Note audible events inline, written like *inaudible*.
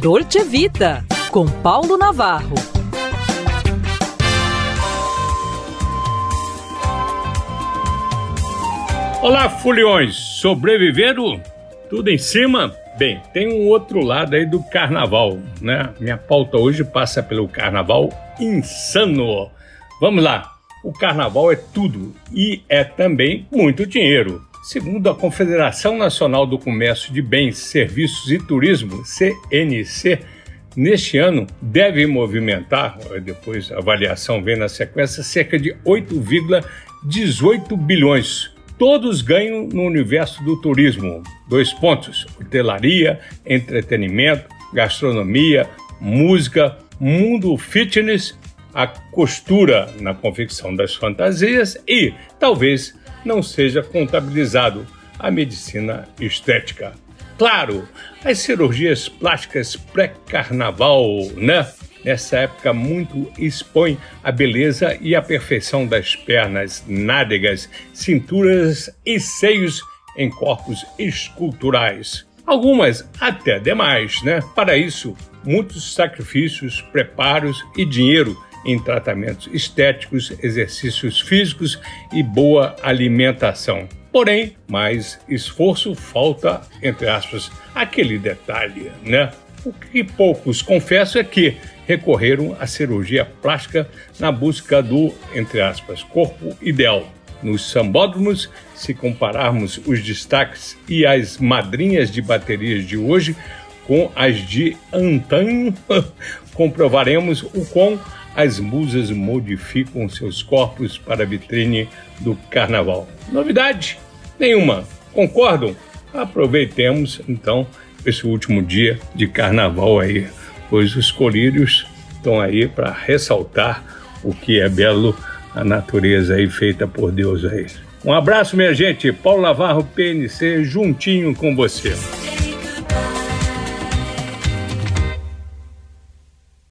Dolce Vita, com Paulo Navarro. Olá, foliões! Sobreviveram? Tudo em cima? Bem, tem um outro lado aí do carnaval, né? Minha pauta hoje passa pelo carnaval insano. Vamos lá! O carnaval é tudo e é também muito dinheiro. Segundo a Confederação Nacional do Comércio de Bens, Serviços e Turismo, CNC, neste ano deve movimentar, depois a avaliação vem na sequência, cerca de 8,18 bilhões. Todos ganham no universo do turismo. Dois pontos: hotelaria, entretenimento, gastronomia, música, mundo fitness, a costura na confecção das fantasias e, talvez, não seja contabilizado a medicina estética. Claro, as cirurgias plásticas pré-carnaval, né? Nessa época muito expõe a beleza e a perfeição das pernas, nádegas, cinturas e seios em corpos esculturais. Algumas até demais, né? Para isso, muitos sacrifícios, preparos e dinheiro em tratamentos estéticos, exercícios físicos e boa alimentação. Porém, mais esforço falta, entre aspas, aquele detalhe, né? O que poucos confesso é que recorreram à cirurgia plástica na busca do, entre aspas, corpo ideal. Nos sambódromos, se compararmos os destaques e as madrinhas de baterias de hoje com as de antanho, *laughs* comprovaremos o quão as musas modificam seus corpos para a vitrine do carnaval. Novidade? Nenhuma. Concordam? Aproveitemos então esse último dia de carnaval aí, pois os colírios estão aí para ressaltar o que é belo a natureza aí feita por Deus aí. Um abraço, minha gente. Paulo Navarro, PNC, juntinho com você.